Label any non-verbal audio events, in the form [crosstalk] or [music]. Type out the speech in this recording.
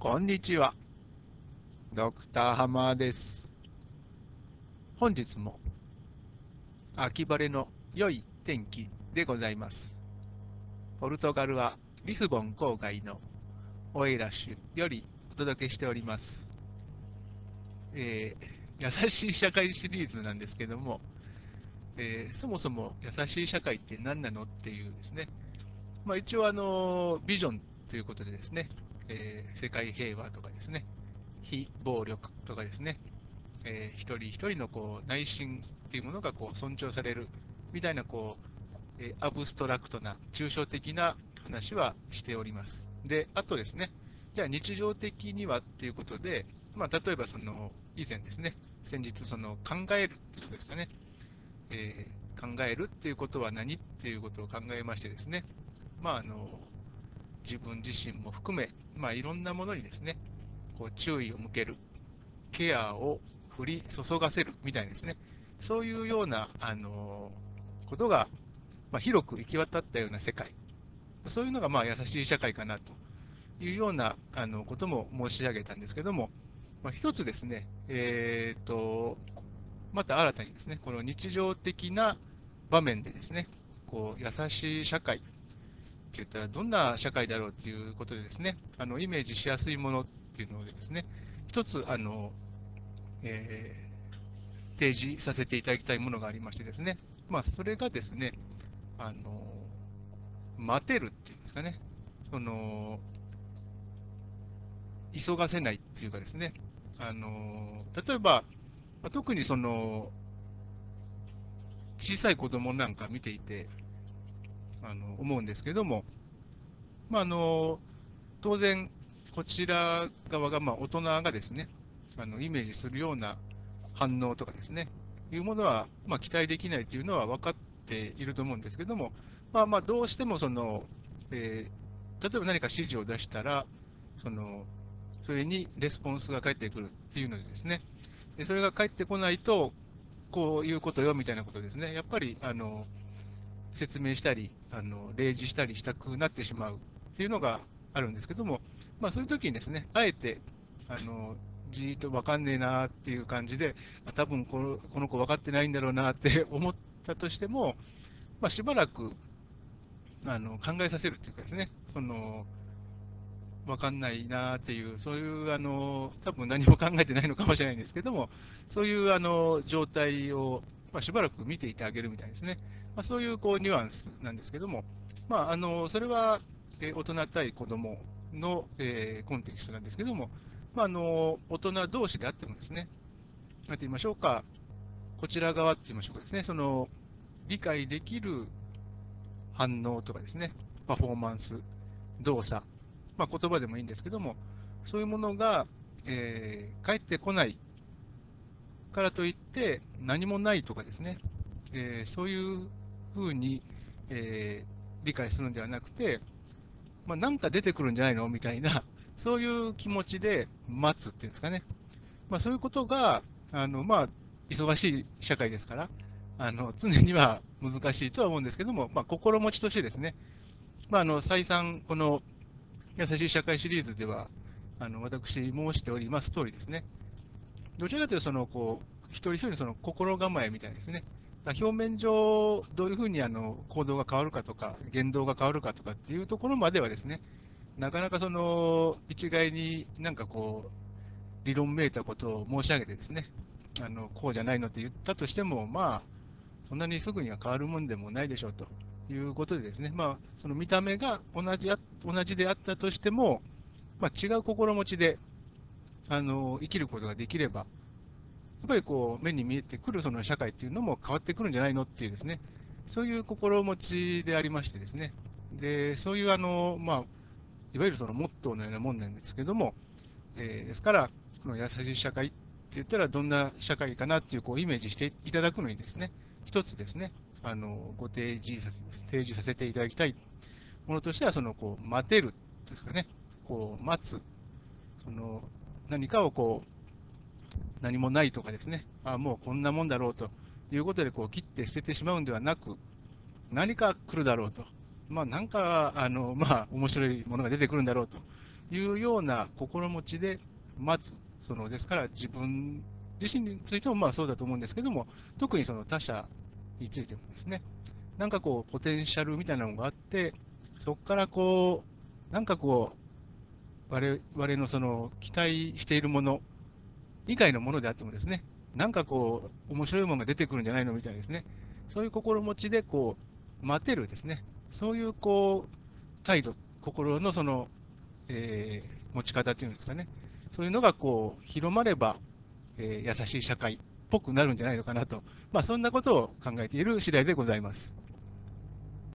こんにちは。ドクターハマーです。本日も秋晴れの良い天気でございます。ポルトガルはリスボン郊外のオエラ州よりお届けしております。えー優しい社会シリーズなんですけども、えーそもそも優しい社会って何なのっていうですね、まあ、一応あの、ビジョンということでですね、えー世界平和とかですね、非暴力とかですね、えー一人一人のこう内心っていうものがこう尊重されるみたいなこう、えーアブストラクトな抽象的な話はしております。で、あとですね、じゃあ日常的にはっていうことで、まあ、例えばその以前ですね、先日その考えるっていうことですかね、えー考えるっていうことは何っていうことを考えましてですね、まあ、あの自分自身も含め、まあ、いろんなものにですね、こう注意を向ける、ケアを振り注がせるみたいですね、そういうようなあのことが、まあ、広く行き渡ったような世界、そういうのがまあ優しい社会かなというようなあのことも申し上げたんですけども、まあ、一つですね、えーと、また新たにですね、この日常的な場面でですね、こう優しい社会言ったらどんな社会だろうっていうことでですね、あのイメージしやすいものっていうのでですね、一つあの、えー提示させていただきたいものがありましてですね、まあ、それがですね、あの待てるっていうんですかね、その急がせないっていうかですね、あの例えば、まあ特にその小さい子供なんか見ていてあの思うんですけども、まあ、あの当然、こちら側が、まあ、大人がですねあのイメージするような反応とかですね、いうものは、まあ、期待できないというのは分かっていると思うんですけども、まあ、まあどうしてもその、えー例えば何か指示を出したら、そのそれにレスポンスが返ってくるっていうのでですね、でそれが返ってこないと、こういうことよみたいなことですね、やっぱりあの説明したりあの、例示したりしたくなってしまうっていうのがあるんですけども、まあ、そういう時にですね、あえてあのじーっと分かんねえなっていう感じで、あ多分このこの子分かってないんだろうなって [laughs] 思ったとしても、まあ、しばらくあの考えさせるっていうかですね、その分かんないなっていう、そういうあの多分何も考えてないのかもしれないんですけども、そういうあの状態を、まあ、しばらく見ていてあげるみたいですね、まあ、そういうこうニュアンスなんですけども、まあ、あのそれはえ大人対子供の、えコンテキストなんですけども、まあ、あの大人同士であってもですね、なんて言いましょうか、こちら側って言いましょうかですね、その理解できる反応とかですね、パフォーマンス、動作、まあ、言葉でもいいんですけども、そういうものが、えー返ってこない。からといって、何もないとかですね、えーそういうふうに、えー理解するのではなくて、まあ、なんか出てくるんじゃないの？[laughs] みたいな、そういう気持ちで待つっていうんですかね、まあ、そういうことが、あのまあ、忙しい社会ですから、あの常には難しいとは思うんですけども、まあ、心持ちとしてですね、まあ、あの再三、この優しい社会シリーズでは、あの私申しております通りですね、どちらかというとそのこう、一人一人のその心構えみたいですね、表面上、どういうふうにあの行動が変わるかとか、言動が変わるかとかっていうところまではですね、なかなかその一概になんかこう、理論めいたことを申し上げてですね、あのこうじゃないのって言ったとしても、まあ、そんなにすぐには変わるもんでもないでしょうということでですね、まあ、その見た目が同じ同じであったとしても、まあ、違う心持ちであの生きることができれば、っぱりこう目に見えてくるその社会っていうのも変わってくるんじゃないのっていうですね、そういう心持ちでありましてですね、でそういうあの、まあ、いわゆるそのモットーのようなもんなんですけども、えーですから、この優しい社会って言ったらどんな社会かなっていうこうイメージしていただくのにですね、一つですね、あのご提示させ提示させていただきたい。ものとしては、そのこう待てるですかね、こう待つ、その何かをこう何もないとかですね、あもうこんなもんだろうと。いうことでこう切って捨ててしまうんではなく、何か来るだろうと、まあ、なんかあの、まあ、面白いものが出てくるんだろうと。いうような心持ちで待つ、そのですから自分自身についてもまあそうだと思うんですけども、特にその他者についてもですね、なんかこう、ポテンシャルみたいなのがあって、そこからこう、なんかこう、我々のその期待しているもの以外のものであってもですね、なんかこう、面白いものが出てくるんじゃないのみたいですね、そういう心持ちでこう、待てるですね、そういうこう、態度、心のその、えー持ち方っていうんですかね、そういうのがこう、広まれば、えー優しい社会っぽくなるんじゃないのかなと、まあ、そんなことを考えている次第でございます。